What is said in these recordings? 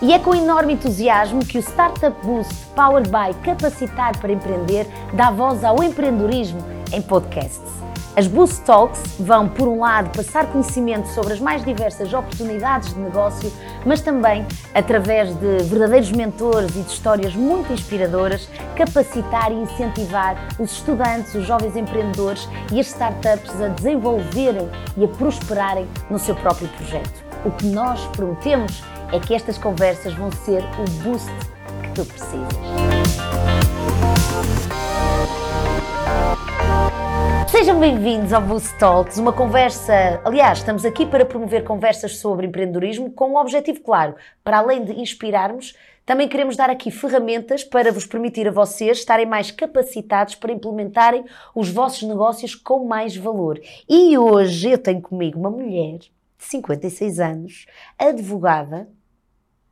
E é com enorme entusiasmo que o Startup Boost Powered by Capacitar para Empreender dá voz ao empreendedorismo em podcasts. As Boost Talks vão, por um lado, passar conhecimento sobre as mais diversas oportunidades de negócio, mas também, através de verdadeiros mentores e de histórias muito inspiradoras, capacitar e incentivar os estudantes, os jovens empreendedores e as startups a desenvolverem e a prosperarem no seu próprio projeto. O que nós prometemos é que estas conversas vão ser o boost que tu precisas. Sejam bem-vindos ao Boost Talks, uma conversa. Aliás, estamos aqui para promover conversas sobre empreendedorismo com um objetivo claro. Para além de inspirarmos, também queremos dar aqui ferramentas para vos permitir a vocês estarem mais capacitados para implementarem os vossos negócios com mais valor. E hoje eu tenho comigo uma mulher de 56 anos, advogada,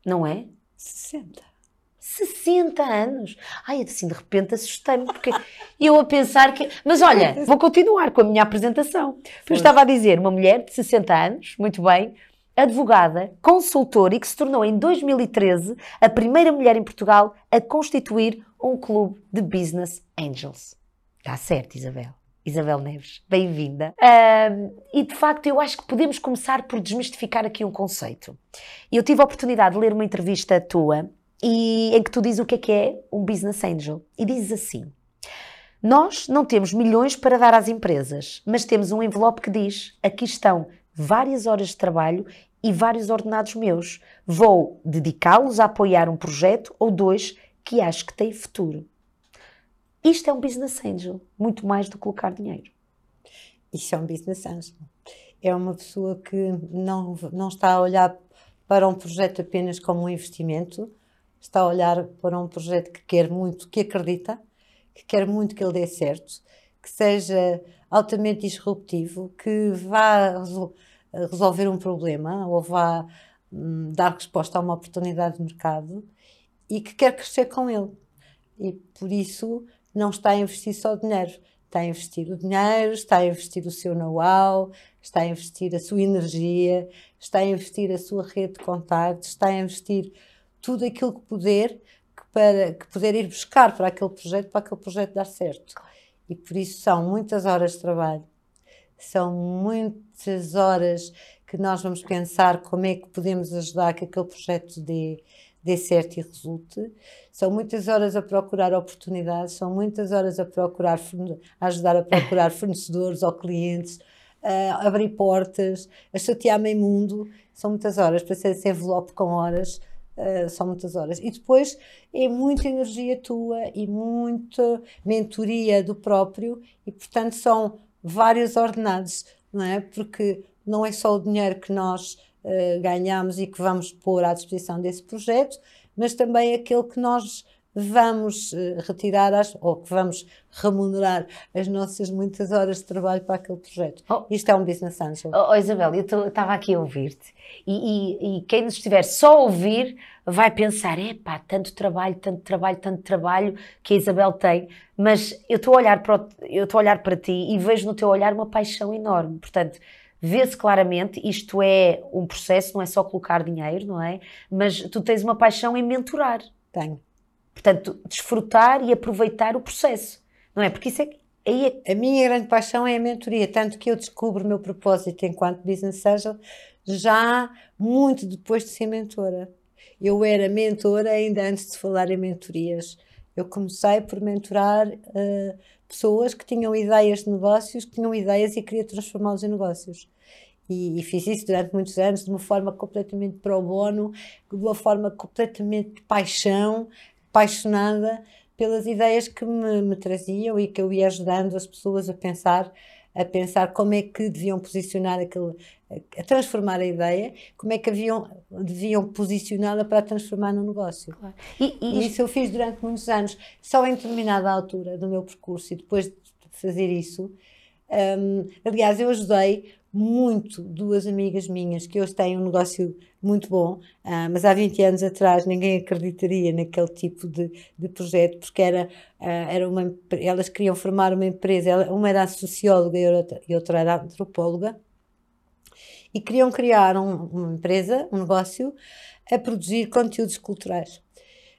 não é? 60. 60 anos. Ai, assim, de repente assustei-me, porque eu a pensar que. Mas olha, vou continuar com a minha apresentação. Eu estava a dizer, uma mulher de 60 anos, muito bem, advogada, consultora e que se tornou em 2013 a primeira mulher em Portugal a constituir um clube de Business Angels. Está certo, Isabel. Isabel Neves, bem-vinda. Um, e de facto, eu acho que podemos começar por desmistificar aqui um conceito. Eu tive a oportunidade de ler uma entrevista tua e em que tu dizes o que é que é um business angel. E dizes assim: Nós não temos milhões para dar às empresas, mas temos um envelope que diz: aqui estão várias horas de trabalho e vários ordenados meus. Vou dedicá-los a apoiar um projeto ou dois que acho que têm futuro. Isto é um business angel, muito mais do que colocar dinheiro. Isso é um business angel. É uma pessoa que não, não está a olhar para um projeto apenas como um investimento, está a olhar para um projeto que quer muito, que acredita, que quer muito que ele dê certo, que seja altamente disruptivo, que vá resolver um problema ou vá hum, dar resposta a uma oportunidade de mercado e que quer crescer com ele. E por isso não está a investir só dinheiro, está a investir o dinheiro, está a investir o seu know-how, está a investir a sua energia, está a investir a sua rede de contactos, está a investir tudo aquilo que puder que para que puder ir buscar para aquele projeto, para aquele projeto dar certo. E por isso são muitas horas de trabalho, são muitas horas que nós vamos pensar como é que podemos ajudar que aquele projeto dê, dê certo e resulte. São muitas horas a procurar oportunidades, são muitas horas a procurar a ajudar a procurar fornecedores ou clientes, a abrir portas, a chatear meio mundo. São muitas horas para ser esse envelope com horas. Uh, são muitas horas. E depois é muita energia tua e muita mentoria do próprio, e portanto são vários ordenados, não é? Porque não é só o dinheiro que nós uh, ganhamos e que vamos pôr à disposição desse projeto, mas também aquele que nós vamos uh, retirar as, ou que vamos remunerar as nossas muitas horas de trabalho para aquele projeto. Oh, Isto é um business angel. Oh, oh Isabel, eu estava aqui a ouvir-te e, e, e, quem nos estiver só a ouvir vai pensar, epá, tanto trabalho, tanto trabalho, tanto trabalho que a Isabel tem, mas eu estou a olhar para, eu estou a olhar para ti e vejo no teu olhar uma paixão enorme, portanto vê-se claramente, isto é um processo, não é só colocar dinheiro, não é? Mas tu tens uma paixão em mentorar. Tenho. Portanto, desfrutar e aproveitar o processo, não é? Porque isso é, aí é... A minha grande paixão é a mentoria, tanto que eu descubro o meu propósito enquanto business angel já muito depois de ser mentora. Eu era mentora ainda antes de falar em mentorias. Eu comecei por mentorar uh, pessoas que tinham ideias de negócios, que tinham ideias e queria transformá-los em negócios. E, e, fiz isso durante muitos anos de uma forma completamente pro bono, de uma forma completamente de paixão, apaixonada pelas ideias que me, me traziam e que eu ia ajudando as pessoas a pensar a pensar como é que deviam posicionar aquele, a transformar a ideia, como é que haviam, deviam posicioná-la para transformar no negócio. Claro. E, e, e, isso eu fiz durante muitos anos, só em determinada altura do meu percurso e depois de fazer isso, um, aliás, eu ajudei muito duas amigas minhas que hoje têm um negócio muito bom, uh, mas há 20 anos atrás ninguém acreditaria naquele tipo de, de projeto, porque era, uh, era uma, elas queriam formar uma empresa, uma era socióloga e outra, e outra era antropóloga, e queriam criar um, uma empresa, um negócio, a produzir conteúdos culturais.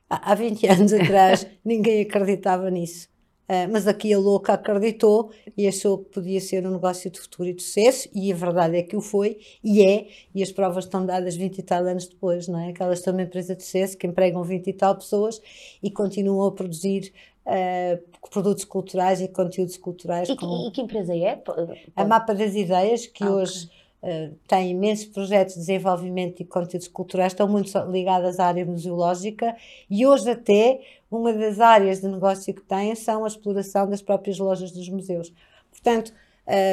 Há, há 20 anos atrás ninguém acreditava nisso. Uh, mas aqui a louca acreditou e achou que podia ser um negócio de futuro e de sucesso, e a verdade é que o foi, e é, e as provas estão dadas 20 e tal anos depois, não é? Que elas são uma empresa de sucesso que empregam 20 e tal pessoas e continuam a produzir uh, produtos culturais e conteúdos culturais. E, como... e que empresa é? A Mapa das Ideias, que ah, hoje uh, tem imensos projetos de desenvolvimento e conteúdos culturais, estão muito ligadas à área museológica e hoje até uma das áreas de negócio que têm são a exploração das próprias lojas dos museus. Portanto,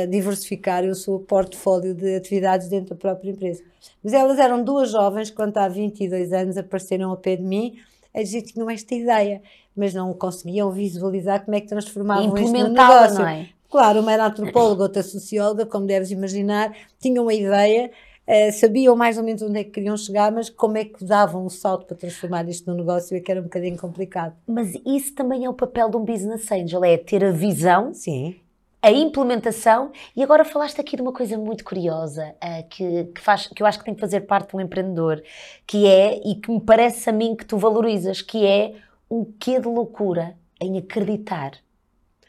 diversificar o seu portfólio de atividades dentro da própria empresa. Mas elas eram duas jovens que, quando há 22 anos apareceram ao pé de mim, a dizer que tinham esta ideia, mas não conseguiam visualizar como é que transformavam isto no negócio. Não é? Claro, uma era antropóloga, outra socióloga, como deves imaginar, tinham uma ideia, uh, sabiam mais ou menos onde é que queriam chegar, mas como é que davam o salto para transformar isto num negócio é que era um bocadinho complicado. Mas isso também é o papel de um business angel, é ter a visão Sim a implementação e agora falaste aqui de uma coisa muito curiosa uh, que, que, faz, que eu acho que tem que fazer parte de um empreendedor, que é, e que me parece a mim que tu valorizas, que é um quê de loucura em acreditar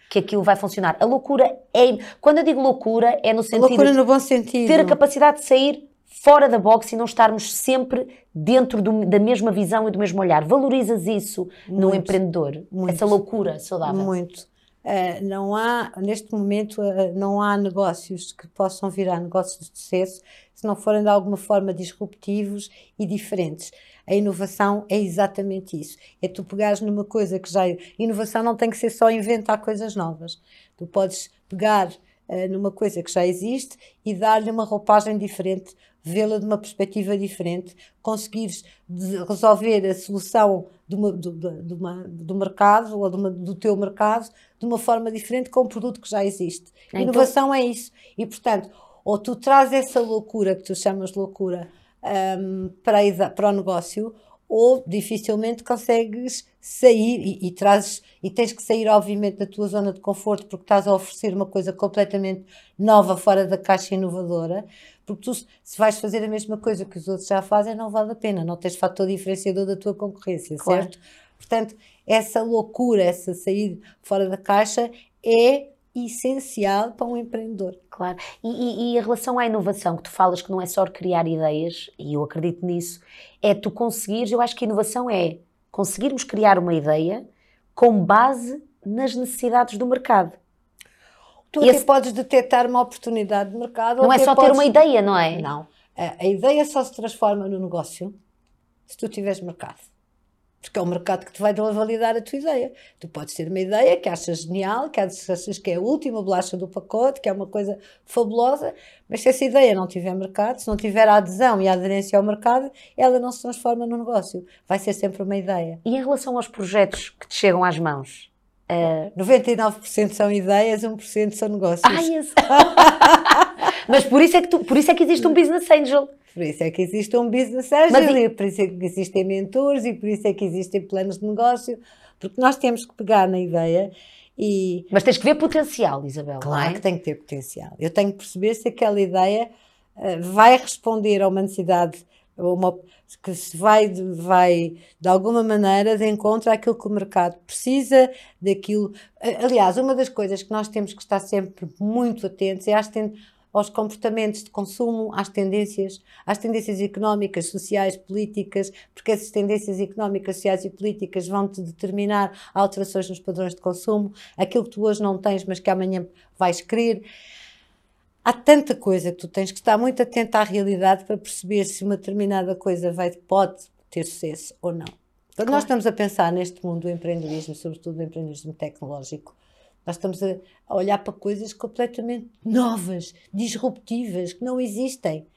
que aquilo vai funcionar. A loucura é, quando eu digo loucura, é no sentido loucura no bom sentido. ter a capacidade de sair fora da box e não estarmos sempre dentro do, da mesma visão e do mesmo olhar. Valorizas isso muito, no empreendedor? Muito, essa loucura saudável? Muito. Uh, não há, neste momento, uh, não há negócios que possam virar negócios de sucesso se não forem de alguma forma disruptivos e diferentes. A inovação é exatamente isso. É tu pegares numa coisa que já. Inovação não tem que ser só inventar coisas novas. Tu podes pegar uh, numa coisa que já existe e dar-lhe uma roupagem diferente, vê-la de uma perspectiva diferente, conseguires resolver a solução de uma, do, de uma, do mercado ou uma, do teu mercado de uma forma diferente com um produto que já existe. Então, Inovação é isso. E, portanto, ou tu trazes essa loucura que tu chamas loucura um, para, para o negócio, ou dificilmente consegues sair e, e, trazes, e tens que sair, obviamente, da tua zona de conforto porque estás a oferecer uma coisa completamente nova, fora da caixa inovadora. Porque tu, se vais fazer a mesma coisa que os outros já fazem, não vale a pena, não tens fator diferenciador da tua concorrência, claro. certo? Portanto, essa loucura, essa sair fora da caixa é essencial para um empreendedor. Claro. E, e, e, a relação à inovação, que tu falas que não é só criar ideias, e eu acredito nisso, é tu conseguires, eu acho que inovação é conseguirmos criar uma ideia com base nas necessidades do mercado. Tu Esse... até podes detectar uma oportunidade de mercado. Não é só podes... ter uma ideia, não é? Não. A, a ideia só se transforma no negócio se tu tiveres mercado porque é o mercado que te vai validar a tua ideia. Tu podes ter uma ideia que achas genial, que achas que é a última bolacha do pacote, que é uma coisa fabulosa, mas se essa ideia não tiver mercado, se não tiver a adesão e a aderência ao mercado, ela não se transforma no negócio. Vai ser sempre uma ideia. E em relação aos projetos que te chegam às mãos? Uh... 99% são ideias, 1% são negócios. Ai, esse... mas por isso, é que tu, por isso é que existe um business angel. Por isso é que existe um business angel, e... por isso é que existem mentores, e por isso é que existem planos de negócio, porque nós temos que pegar na ideia e... Mas tens que ver potencial, Isabel, Claro é? que tem que ter potencial. Eu tenho que perceber se aquela ideia uh, vai responder a uma necessidade, uma, que se vai, vai, de alguma maneira, de encontro àquilo que o mercado precisa, daquilo... Aliás, uma das coisas que nós temos que estar sempre muito atentos é às aos comportamentos de consumo, às tendências, às tendências económicas, sociais, políticas, porque essas tendências económicas, sociais e políticas vão-te determinar alterações nos padrões de consumo, aquilo que tu hoje não tens, mas que amanhã vais querer. Há tanta coisa que tu tens que estar muito atento à realidade para perceber se uma determinada coisa vai, pode ter sucesso ou não. Quando claro. nós estamos a pensar neste mundo do empreendedorismo, sobretudo do empreendedorismo tecnológico, nós estamos a, olhar para coisas completamente novas, disruptivas, que não existem.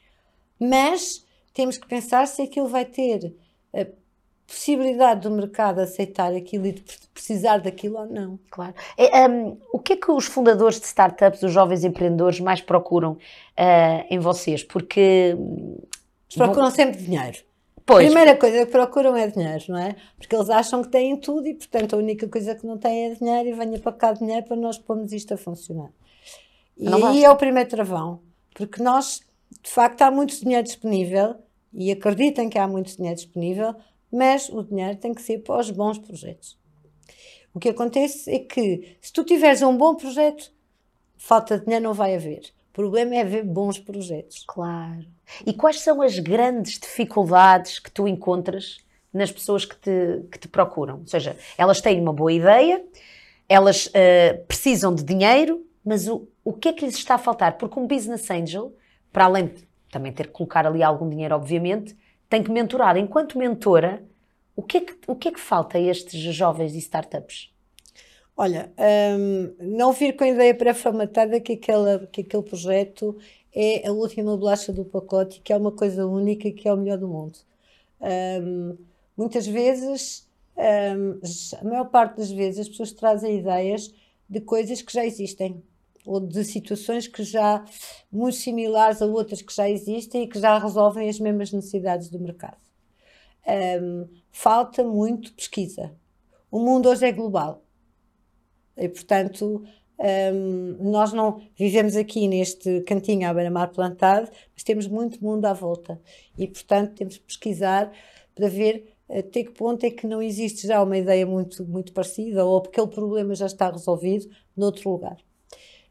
Mas temos que pensar se aquilo vai ter a possibilidade do mercado aceitar aquilo e de precisar daquilo ou não. Claro. É, um, o que é que os fundadores de startups, os jovens empreendedores, mais procuram uh, em vocês? Porque. Eles procuram sempre dinheiro. Pois. A primeira coisa que procuram é dinheiro, não é? Porque eles acham que têm tudo e, portanto, a única coisa que não têm é dinheiro e venha para cá dinheiro para nós pormos isto a funcionar. E não aí basta. é o primeiro travão, porque nós, de facto, há muito dinheiro disponível, e acreditem que há muito dinheiro disponível, mas o dinheiro tem que ser para os bons projetos. O que acontece é que se tu tiveres um bom projeto, falta de dinheiro não vai haver. O problema é haver bons projetos. Claro. E quais são as grandes dificuldades que tu encontras nas pessoas que te, que te procuram? Ou seja, elas têm uma boa ideia, elas uh, precisam de dinheiro, mas o, o que é que lhes está a faltar? Porque um business angel, para além de também ter que colocar ali algum dinheiro, obviamente, tem que mentorar. Enquanto mentora, o que é que, o que, é que falta a estes jovens e startups? Olha, um, não vir com a ideia pré-formatada que, que aquele projeto é a última bolacha do pacote, que é uma coisa única que é o melhor do mundo. Um, muitas vezes, um, a maior parte das vezes, as pessoas trazem ideias de coisas que já existem ou de situações que já muito similares a outras que já existem e que já resolvem as mesmas necessidades do mercado. Falta muito pesquisa. O mundo hoje é global e, portanto, um, nós não vivemos aqui neste cantinho à beira-mar plantado, mas temos muito mundo à volta e, portanto, temos que pesquisar para ver até que ponto é que não existe já uma ideia muito, muito parecida ou aquele problema já está resolvido noutro lugar.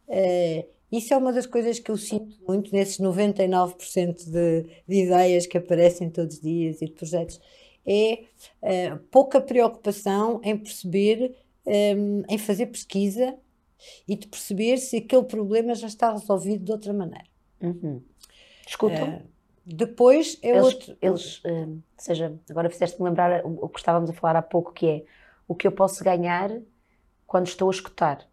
Uh, isso é uma das coisas que eu sinto muito nesses 99% de, de ideias que aparecem todos os dias e de projetos. É uh, pouca preocupação em perceber, um, ehm, em fazer pesquisa e de perceber se aquele problema já está resolvido de outra maneira. Uhum. Escutam? Uh, depois é eles, outro. Eles, uh, seja, agora fizeste-me lembrar o que estávamos a falar há pouco, que é o que eu posso ganhar quando estou a escutar.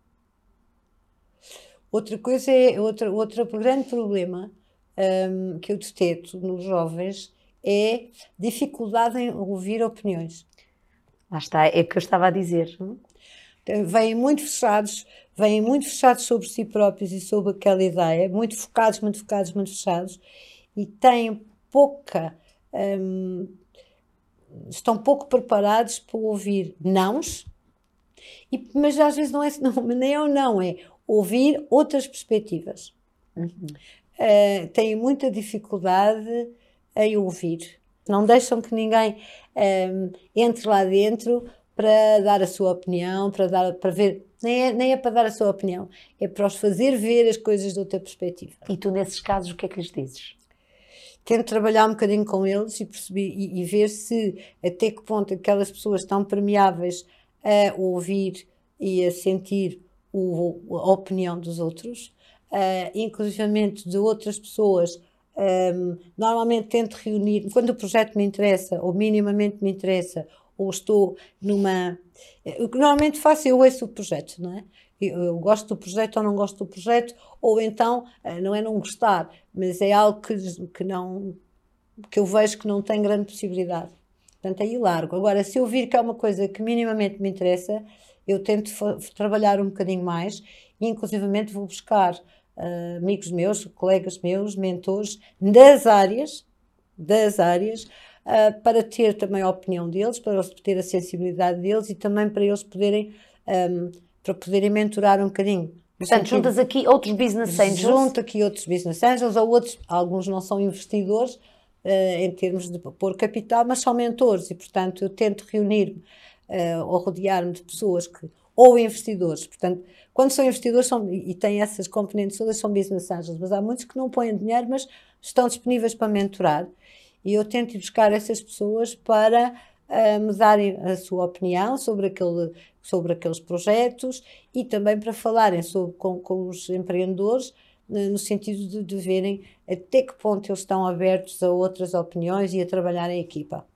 Outra coisa é, outro, outro grande problema um, que eu detecto nos jovens é dificuldade em ouvir opiniões. Lá está, é o que eu estava a dizer. Vêm muito fechados, vêm muito fechados sobre si próprios e sobre aquela ideia, muito focados, muito focados, muito fechados, e têm pouca. Um, estão pouco preparados para ouvir nãos, e, mas às vezes não é não, nem é o não, é ouvir outras perspectivas. Uhum. Uh, têm muita dificuldade em ouvir. Não deixam que ninguém um, entre lá dentro para dar a sua opinião, para, dar, para ver. Nem é, nem é para dar a sua opinião, é para os fazer ver as coisas de outra perspectiva. E tu, nesses casos, o que é que lhes dizes? Tento trabalhar um bocadinho com eles e, perceber, e, e ver se até que ponto aquelas pessoas estão permeáveis a ouvir e a sentir o, a opinião dos outros, uh, inclusivamente de outras pessoas. Um, normalmente tento reunir, quando o projeto me interessa, ou minimamente me interessa, ou estou numa. O que normalmente faço, eu ouço o projeto, não é? Eu, gosto do projeto ou não gosto do projeto, ou então, uh, não é não gostar, mas é algo que, que, não, que eu vejo que não tem grande possibilidade. Portanto, aí largo. Agora, se eu vir que é uma coisa que minimamente me interessa, eu tento trabalhar um bocadinho mais e, inclusivamente, vou buscar uh, amigos meus, colegas meus, mentores das áreas, das áreas, uh, para ter também a opinião deles, para eles ter a sensibilidade deles e também para eles poderem, um, para poderem mentorar um bocadinho. Portanto, juntas aqui outros business angels. Junto aqui outros business angels, ou outros, alguns não são investidores, uh, em termos de pôr capital, mas são mentores e, portanto, eu tento reunir-me uh, ou rodear-me de pessoas que ou investidores, portanto, quando são investidores são, e têm essas componentes todas, são business angels, mas há muitos que não põem dinheiro, mas estão disponíveis para mentorar. E eu tento buscar essas pessoas para uh, me darem a sua opinião sobre, aquele, sobre aqueles projetos e também para falarem sobre, com, com os empreendedores uh, no sentido de, de verem até que ponto eles estão abertos a outras opiniões e a trabalhar em equipa.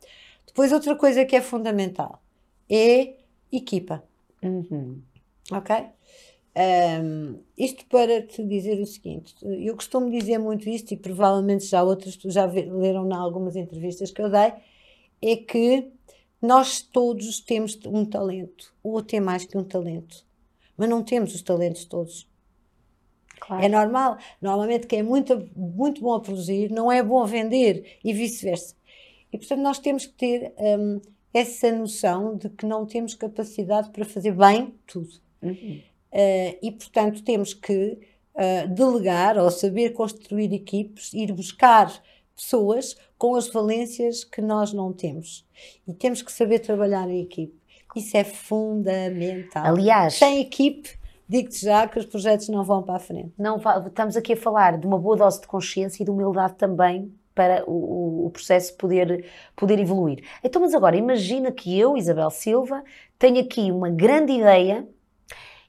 Depois, outra coisa que é fundamental é equipa. Uhum. Ok? Um, isto para te dizer o seguinte: eu costumo dizer muito isto, e provavelmente já outras já leram em algumas entrevistas que eu dei, é que nós todos temos um talento, ou até mais que um talento, mas não temos os talentos todos. Claro. É normal. Normalmente, quem é muito, muito bom a produzir não é bom a vender e vice-versa. E portanto, nós temos que ter um, essa noção de que não temos capacidade para fazer bem tudo. Uhum. Uh, e, portanto, temos que uh, delegar ou saber construir equipes, ir buscar pessoas, com as valências que nós não temos. E temos que saber trabalhar em equipe. Isso é fundamental. Aliás, sem equipe, digo-te já que os projetos não vão para a frente. Não, estamos aqui a falar de uma boa dose de consciência e de humildade também para o, o, processo poder, poder evoluir. Então, mas agora, imagina que eu, Isabel Silva, tenho aqui uma grande ideia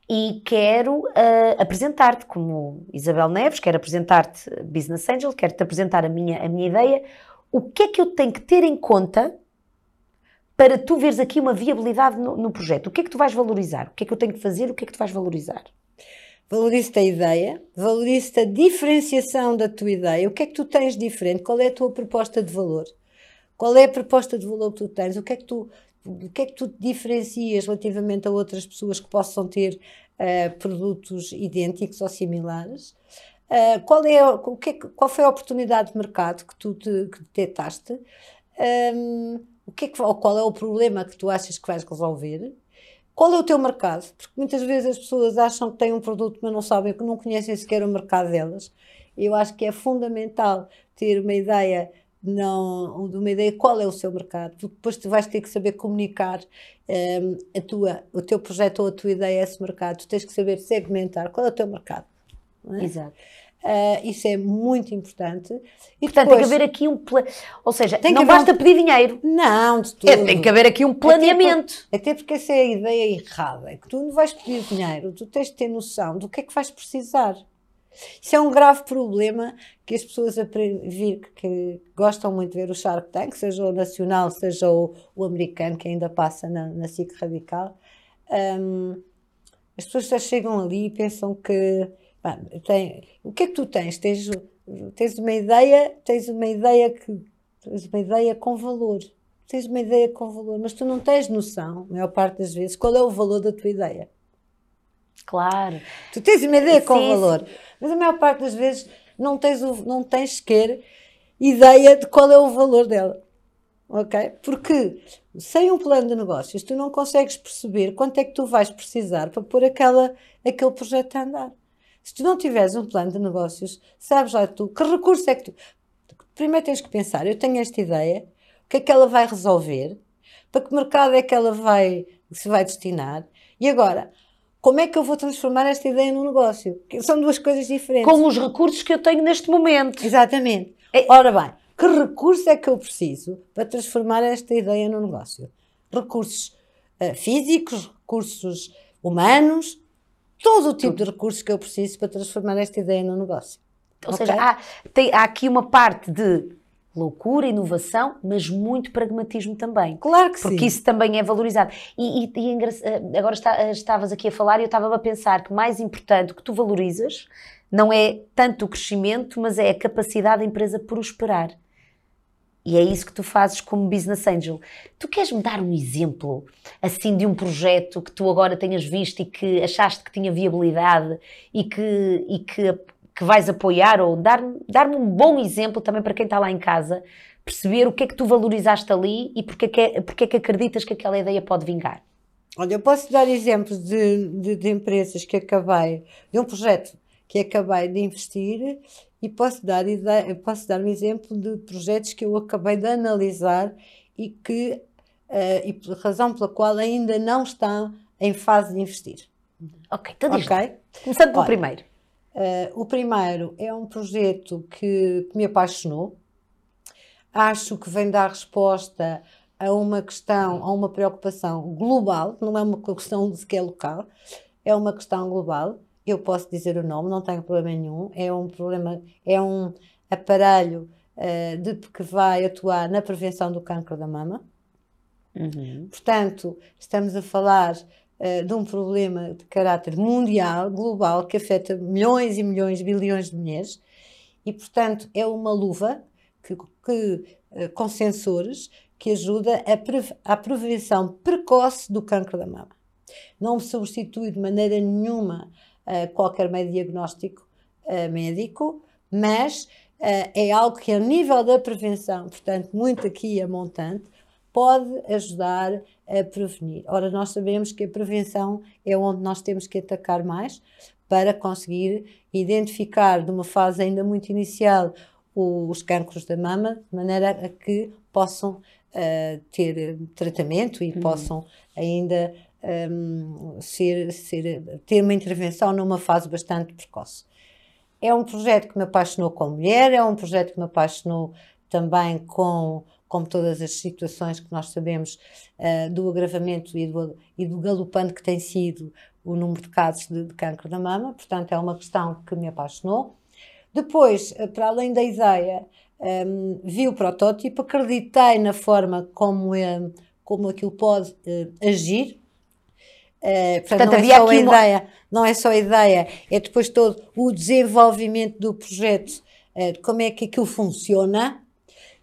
e quero uh, apresentar-te como Isabel Neves, quero apresentar-te Business Angel, quero-te apresentar a minha, a minha ideia. O que é que eu tenho que ter em conta para tu veres aqui uma viabilidade no, no projeto? O que é que tu vais valorizar? O que é que eu tenho que fazer? O que é que tu vais valorizar? Valorizo-te a ideia, valorizo-te a diferenciação da tua ideia. O que é que tu tens diferente? Qual é a tua proposta de valor? Qual é a proposta de valor que tu tens? O que é que tu, o que é que tu diferencias relativamente a outras pessoas que possam ter uh, produtos idênticos ou similares? Uh, qual, é, o que é, qual foi a oportunidade de mercado que tu te, que detectaste? Um, o que é que, qual é o problema que tu achas que vais resolver? Qual é o teu mercado? Porque muitas vezes as pessoas acham que têm um produto, mas não sabem, que não conhecem sequer o mercado delas. Eu acho que é fundamental ter uma ideia não, de uma ideia qual é o seu mercado, porque depois tu vais ter que saber comunicar um, a tua, o teu projeto ou a tua ideia a esse mercado. Tu tens que saber segmentar qual é o teu mercado. É? Exato. Uh, isso é muito importante. E Portanto, depois, tem que haver aqui um plano. Ou seja, não basta um... pedir dinheiro. Não, de tudo. É, tem que haver aqui um planeamento. Até, até porque essa é a ideia errada. É que tu não vais pedir dinheiro, tu tens de ter noção do que é que vais precisar. Isso é um grave problema que as pessoas a vir, que gostam muito de ver o Shark Tank, seja o nacional, seja o, o americano, que ainda passa na, na Radical. Um, as pessoas já chegam ali e pensam que tem, o que é que tu tens? Tens, tens uma ideia, tens uma ideia que tens uma ideia com valor. Tens uma ideia com valor, mas tu não tens noção, a maior parte das vezes, qual é o valor da tua ideia. Claro. Tu tens uma ideia com sim, valor, sim. mas a maior parte das vezes não tens, o, não tens sequer ideia de qual é o valor dela. Ok? Porque sem um plano de negócios tu não consegues perceber quanto é que tu vais precisar para pôr aquela, aquele projeto a andar. Se tu não tiveres um plano de negócios, sabes lá tu que recurso é que tu. Primeiro tens que pensar: eu tenho esta ideia, o que é que ela vai resolver, para que mercado é que ela vai, se vai destinar, e agora. Como é que eu vou transformar esta ideia num negócio? São duas coisas diferentes. Com os recursos que eu tenho neste momento. Exatamente. É... Ora bem, que recurso é que eu preciso para transformar esta ideia num negócio? Recursos uh, físicos, recursos humanos, todo o tipo de recursos que eu preciso para transformar esta ideia num negócio. Ou okay? seja, há, tem, há aqui uma parte de loucura, inovação, mas muito pragmatismo também. Claro que porque sim. Porque isso também é valorizado. E, e, e eh, agora está, eh, estavas aqui a falar e eu estava a pensar que mais importante o que tu valorizas não é tanto o crescimento, mas é a capacidade da empresa prosperar. E é isso que tu fazes como business angel. Tu queres-me dar um exemplo, assim, de um projeto que tu agora tenhas visto e que achaste que tinha viabilidade e que, e que, que vais apoiar? Ou dar-me dar um bom exemplo também para quem está lá em casa, perceber o que é que tu valorizaste ali e porque é que, é, porque é que acreditas que aquela ideia pode vingar? Olha, eu posso dar exemplos de, de, de empresas que acabei, de um projeto que acabei de investir e posso dar, posso dar um exemplo de projetos que eu acabei de analisar e que, uh, e por razão pela qual ainda não estão em fase de investir. Ok, então diz okay? Começando pelo primeiro. Uh, o primeiro é um projeto que, que me apaixonou. Acho que vem dar resposta a uma questão, a uma preocupação global, não é uma questão de sequer local, é uma questão global eu posso dizer o nome, não tenho problema nenhum. É um problema, é um aparelho uh, de, que vai atuar na prevenção do cancro da mama. Uhum. Portanto, estamos a falar uh, de um problema de caráter mundial, global, que afeta milhões e milhões, bilhões de mulheres. E, portanto, é uma luva que, que uh, com sensores que ajuda a pre à prevenção precoce do cancro da mama. Não substitui de maneira nenhuma qualquer meio diagnóstico uh, médico, mas uh, é algo que, a nível da prevenção, portanto, muito aqui a montante, pode ajudar a prevenir. Ora, nós sabemos que a prevenção é onde nós temos que atacar mais para conseguir identificar, de uma fase ainda muito inicial, os cancros da mama, de maneira a que possam uh, ter tratamento e uhum. possam ainda um, ser, ser, ter uma intervenção numa fase bastante precoce. É um projeto que me apaixonou com mulher, é um projeto que me apaixonou também com, com todas as situações que nós sabemos uh, do agravamento e do, e do galopante que tem sido o número de casos de, de cancro da mama, portanto é uma questão que me apaixonou. Depois, eh, para além da ideia, um, ehm, vi o protótipo, acreditei na forma como, é, como aquilo pode uh, agir, Uh, portanto, portanto, não é só a ideia, não é só a ideia, é depois todo o desenvolvimento do projeto, uh, como é que aquilo funciona,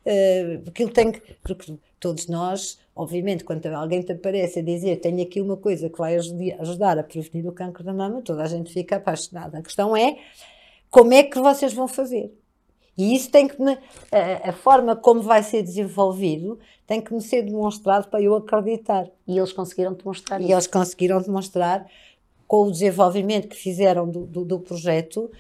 uh, aquilo tem que, porque todos nós, obviamente, quando alguém te aparece a dizer tenho aqui uma coisa que vai ajudar a prevenir o cancro da mama, toda a gente fica apaixonada. A questão é como é que vocês vão fazer? E isso tem que me, a, a, forma como vai ser desenvolvido tem que me ser demonstrado para eu acreditar. E eles conseguiram demonstrar e isso. E eles conseguiram demonstrar com o desenvolvimento que fizeram do, do, do, projeto,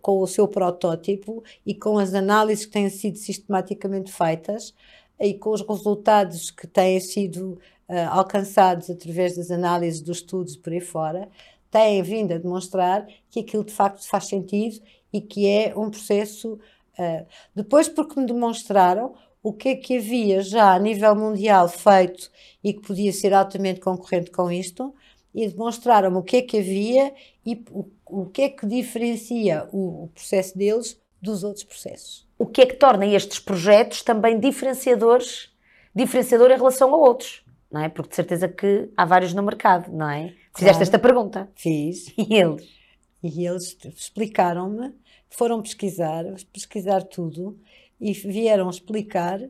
com o seu protótipo e com as análises que têm sido sistematicamente feitas e com os resultados que têm sido uh, alcançados através das análises dos estudos por aí fora, têm vindo a demonstrar que aquilo de facto faz sentido e que é um processo Uh, depois, porque me demonstraram o que é que havia já a nível mundial feito e que podia ser altamente concorrente com isto, e demonstraram-me o que é que havia e o, o que é que diferencia o, o processo deles dos outros processos. O que é que torna estes projetos também diferenciadores, diferenciador em relação a outros, não é? Porque de certeza que há vários no mercado, não é? Claro. Fizeste esta pergunta. Fiz. E eles? E eles explicaram-me foram pesquisar, pesquisar tudo e vieram explicar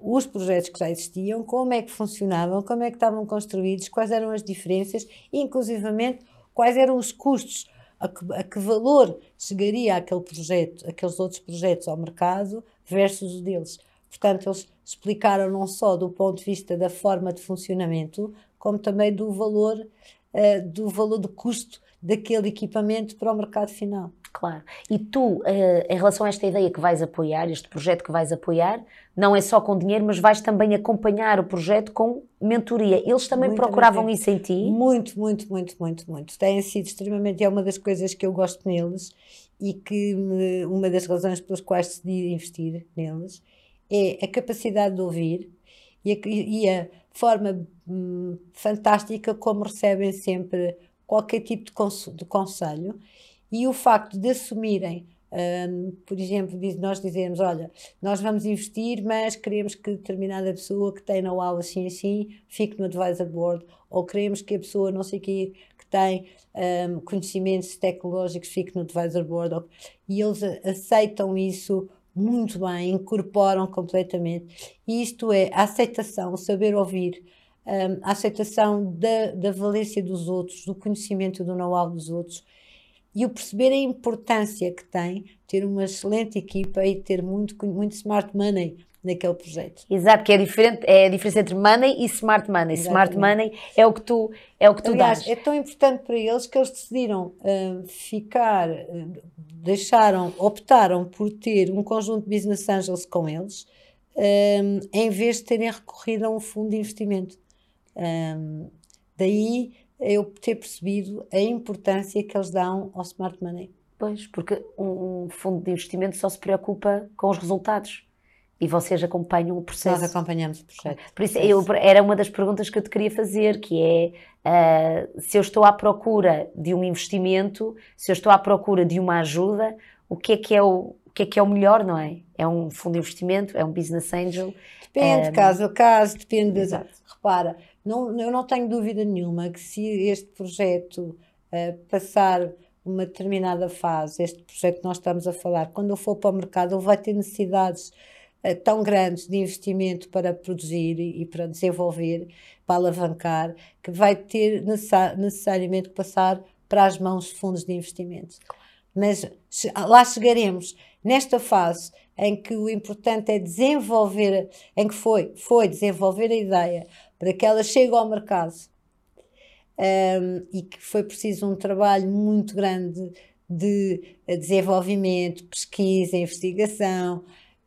os projetos que já existiam, como é que funcionavam, como é que estavam construídos, quais eram as diferenças, inclusivamente quais eram os custos, a que, a que valor chegaria aquele projeto, aqueles outros projetos ao mercado versus os deles. Portanto, eles explicaram não só do ponto de vista da forma de funcionamento, como também do valor, uh, do valor de custo daquele equipamento para o mercado final. Claro. E tu, eh, em relação a esta ideia que vais apoiar, este projeto que vais apoiar, não é só com dinheiro, mas vais também acompanhar o projeto com mentoria. Eles também muito procuravam isso em ti? Muito, muito, muito, muito, muito. Têm sido extremamente, é uma das coisas que eu gosto neles e que me, uma das razões pelas quais decidi investir neles é a capacidade de ouvir e a, e a forma hum, fantástica como recebem sempre qualquer tipo de, de conselho e o facto de assumirem, um, por exemplo, nós dizemos: olha, nós vamos investir, mas queremos que determinada pessoa que tem know-how assim assim fique no advisor board, ou queremos que a pessoa não sei que, que tem um, conhecimentos tecnológicos fique no advisor board, ou, e eles aceitam isso muito bem, incorporam completamente. E isto é a aceitação, o saber ouvir. Um, a aceitação da, da valência dos outros, do conhecimento do know-how dos outros, e o perceber a importância que tem ter uma excelente equipa e ter muito, muito smart money naquele projeto. Exato, que é diferente, é a diferença entre money e smart money. Exatamente. Smart money é o que tu, é o que tu Aliás, dás. é tão importante para eles que eles decidiram uh, ficar, uh, deixaram, optaram por ter um conjunto de business angels com eles, um, em vez de terem recorrido a um fundo de investimento. Um, daí eu ter percebido a importância que eles dão ao smart money. Pois, porque um, fundo de investimento só se preocupa com os resultados e vocês acompanham o processo. Nós acompanhamos o processo. Por isso, eu, era uma das perguntas que eu te queria fazer, que é uh, se eu estou à procura de um investimento, se eu estou à procura de uma ajuda, o que é que é o, o que é que é o melhor, não é? É um fundo de investimento? É um business angel? Depende, um, caso a caso, depende. Exato. Repara, não, eu não tenho dúvida nenhuma que se este projeto uh, passar uma determinada fase, este projeto que nós estamos a falar, quando eu for para o mercado, ele vai ter necessidades uh, tão grandes de investimento para produzir e, e, para desenvolver, para alavancar, que vai ter necessariamente que passar para as mãos de fundos de investimento. Mas lá chegaremos. Nesta fase em que o importante é desenvolver, em que foi, foi desenvolver a ideia, para que ela chegue ao mercado um, e que foi preciso um trabalho muito grande de desenvolvimento, pesquisa, investigação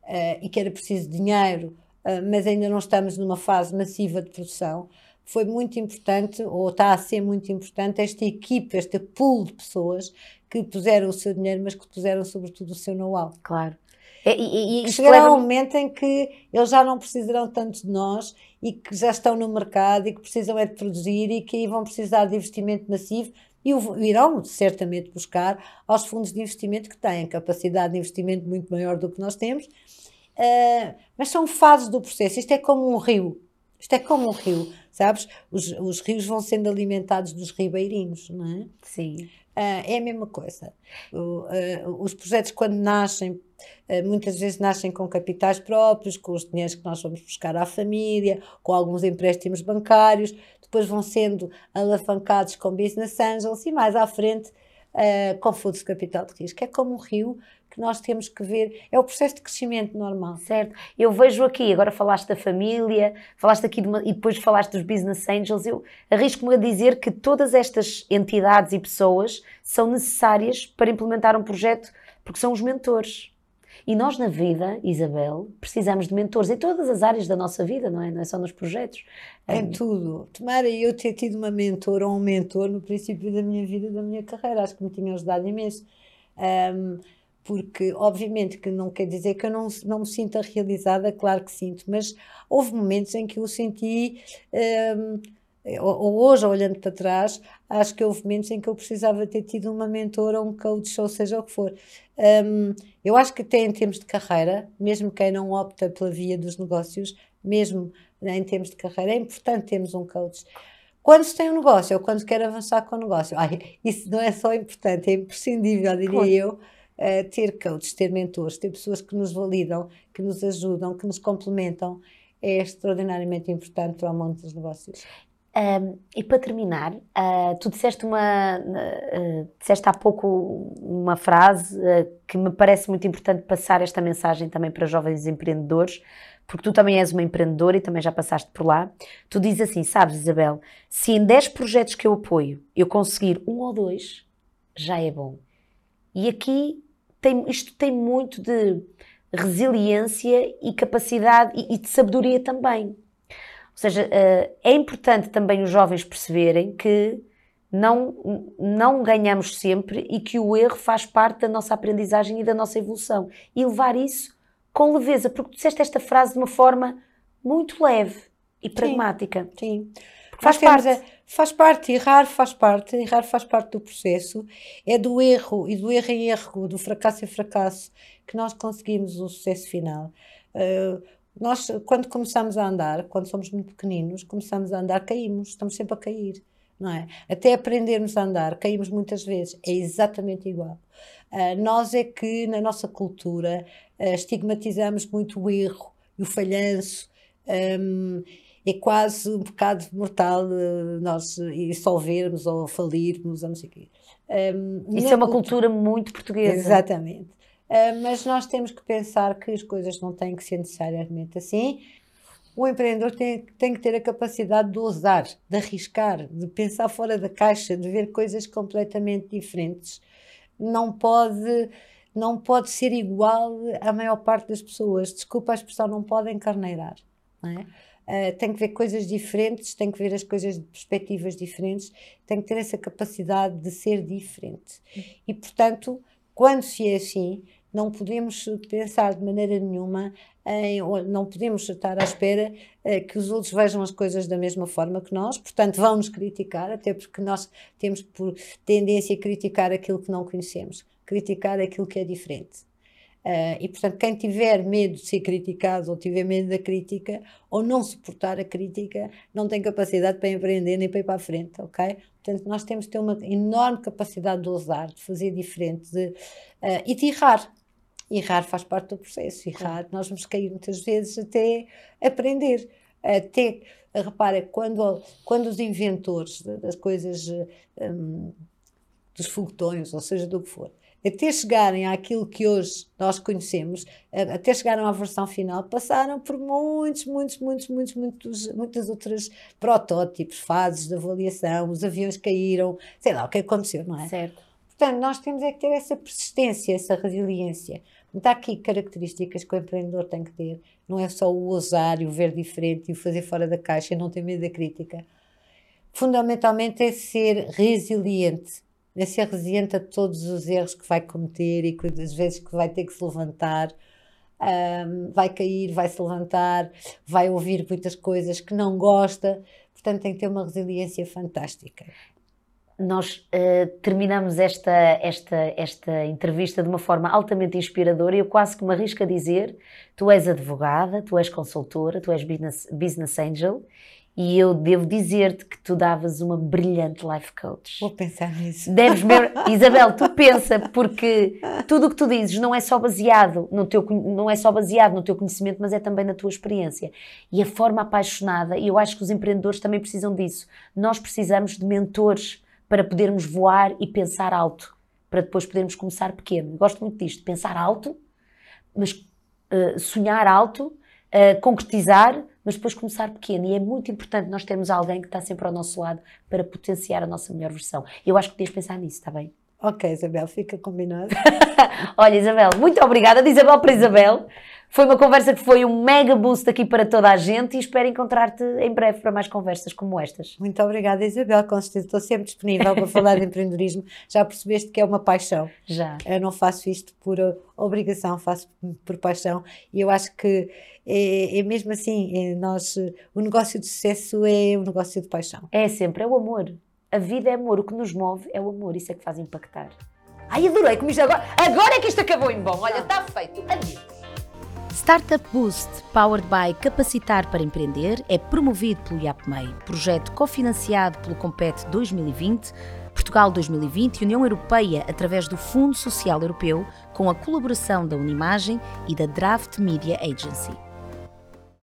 uh, e que era preciso dinheiro, uh, mas ainda não estamos numa fase massiva de produção, foi muito importante, ou está a ser muito importante, esta equipe, este pool de pessoas que puseram o seu dinheiro, mas que puseram sobretudo o seu know-how. Claro. E, e, e chegará um momento em que eles já não precisarão tanto de nós e que já estão no mercado e que precisam é de produzir e que aí vão precisar de investimento massivo e irão certamente buscar aos fundos de investimento que têm capacidade de investimento muito maior do que nós temos, uh, mas são fases do processo. Isto é como um rio. Isto é como um rio, sabes? Os, os rios vão sendo alimentados dos ribeirinhos, não é? Sim. Uh, é a mesma coisa. Uh, os projetos, quando nascem, muitas vezes nascem com capitais próprios, com os dinheiros que nós vamos buscar à família, com alguns empréstimos bancários, depois vão sendo alavancados com business angels e mais à frente com fundos de capital de risco. É como um rio que nós temos que ver, é o processo de crescimento normal. Certo. Eu vejo aqui, agora falaste da família, falaste aqui de uma, e depois falaste dos business angels, eu arrisco-me a dizer que todas estas entidades e pessoas são necessárias para implementar um projeto, porque são os mentores. E nós na vida, Isabel, precisamos de mentores em todas as áreas da nossa vida, não é? Não é só nos projetos. Em tudo. Tomara eu ter tido uma mentora ou um mentor no princípio da minha vida, da minha carreira. Acho que me tinha ajudado imenso. Um, porque obviamente que não quer dizer que eu não, não me sinta realizada, claro que sinto, mas houve momentos em que eu senti, um, ou, hoje, olhando para trás, acho que houve momentos em que eu precisava ter tido uma mentora, um coach, ou seja o que for. Um, eu acho que até em termos de carreira, mesmo quem não opta pela via dos negócios, mesmo em termos de carreira, é importante termos um coach. Quando se tem um negócio ou quando quer avançar com o negócio, ai, isso não é só importante, é imprescindível, diria eu, uh, ter coaches, ter mentores, ter pessoas que nos validam, que nos ajudam, que nos complementam, é extraordinariamente importante para o mundo dos negócios. Um, e para terminar, uh, tu disseste, uma, uh, disseste há pouco uma frase uh, que me parece muito importante passar esta mensagem também para jovens empreendedores, porque tu também és uma empreendedora e também já passaste por lá. Tu dizes assim: sabes, Isabel, se em 10 projetos que eu apoio eu conseguir um ou dois, já é bom. E aqui tem, isto tem muito de resiliência e capacidade e, e de sabedoria também. Ou seja, uh, é importante também os jovens perceberem que não, não ganhamos sempre e que o erro faz parte da nossa aprendizagem e da nossa evolução. E levar isso com leveza, porque tu disseste esta frase de uma forma muito leve e pragmática. Sim. sim. Faz parte. A, faz parte, errar faz parte, errar faz parte do processo. É do erro e do erro em erro, do fracasso em fracasso, que nós conseguimos o sucesso final. Uh, nós, quando começamos a andar, quando somos muito pequeninos, começamos a andar, caímos, estamos sempre a cair, não é? Até aprendermos a andar, caímos muitas vezes, é exatamente igual. Uh, nós é que, na nossa cultura, uh, estigmatizamos muito o erro e o falhanço. Um, é quase um pecado mortal uh, nós insolvermos ou falirmos, ou não sei o quê. Um, Isso é uma cultura, cultura muito portuguesa. Exatamente. Uh, mas nós temos que pensar que as coisas não têm que ser necessariamente assim. O empreendedor tem, tem que ter a capacidade de ousar, de arriscar, de pensar fora da caixa, de ver coisas completamente diferentes. Não pode, não pode ser igual à maior parte das pessoas. Desculpa a expressão, não pode encarneirar. Não é? Uh, tem que ver coisas diferentes, tem que ver as coisas de perspectivas diferentes, tem que ter essa capacidade de ser diferente. E, portanto, quando se é assim, não podemos pensar de maneira nenhuma em, não podemos estar à espera uh, que os outros vejam as coisas da mesma forma que nós, portanto, vão-nos criticar, até porque nós temos por tendência a criticar aquilo que não conhecemos, criticar aquilo que é diferente. Uh, e, portanto, quem tiver medo de ser criticado ou tiver medo da crítica ou não suportar a crítica, não tem capacidade para empreender nem para ir para a frente, ok? Portanto, nós temos que ter uma enorme capacidade de ousar, de fazer diferente de, uh, e de errar. Errar faz parte do processo. Errar, nós vamos cair muitas vezes até aprender. Até, repara, quando, quando os inventores das coisas, um, dos foguetões, ou seja, do que for, até chegarem àquilo que hoje nós conhecemos, até chegaram à versão final, passaram por muitos, muitos, muitos, muitos, muitos muitas outras protótipos, fases de avaliação, os aviões caíram, sei lá o que aconteceu, não é? Certo. Portanto, nós temos é que ter essa persistência, essa resiliência. Há aqui características que o empreendedor tem que ter. Não é só o ousar e o ver diferente e o fazer fora da caixa e não ter medo da crítica. Fundamentalmente é ser resiliente. É ser resiliente a todos os erros que vai cometer e às vezes que vai ter que se levantar. Um, vai cair, vai se levantar, vai ouvir muitas coisas que não gosta, portanto tem que ter uma resiliência fantástica nós uh, terminamos esta, esta, esta entrevista de uma forma altamente inspiradora e eu quase que me arrisco a dizer: tu és advogada, tu és consultora, tu és business, business angel e eu devo dizer-te que tu davas uma brilhante life coach. Vou pensar nisso. Deves ver, Isabel, tu pensa, porque tudo o que tu dizes não é só baseado no teu não é só baseado no teu conhecimento, mas é também na tua experiência. E a forma apaixonada, e eu acho que os empreendedores também precisam disso. Nós precisamos de mentores para podermos voar e pensar alto, para depois podermos começar pequeno. Gosto muito disto, pensar alto, mas uh, sonhar alto, uh, concretizar, mas depois começar pequeno. E é muito importante nós termos alguém que está sempre ao nosso lado para potenciar a nossa melhor versão. Eu acho que tens de pensar nisso, está bem? Ok, Isabel, fica combinado. Olha, Isabel, muito obrigada. De Isabel para Isabel. Foi uma conversa que foi um mega boost aqui para toda a gente e espero encontrar-te em breve para mais conversas como estas. Muito obrigada, Isabel. Com certeza estou sempre disponível para falar de empreendedorismo. Já percebeste que é uma paixão. Já. Eu não faço isto por obrigação, faço por paixão e eu acho que é, é mesmo assim. É nós, o negócio de sucesso é um negócio de paixão. É sempre, é o amor. A vida é amor, o que nos move é o amor, isso é que faz impactar. Ai, adorei como isto agora. Agora é que isto acabou em bom. Olha, está feito. Adeus. Startup Boost, powered by Capacitar para Empreender, é promovido pelo IAPMEI, projeto cofinanciado pelo Compete 2020, Portugal 2020 e União Europeia através do Fundo Social Europeu, com a colaboração da Unimagem e da Draft Media Agency.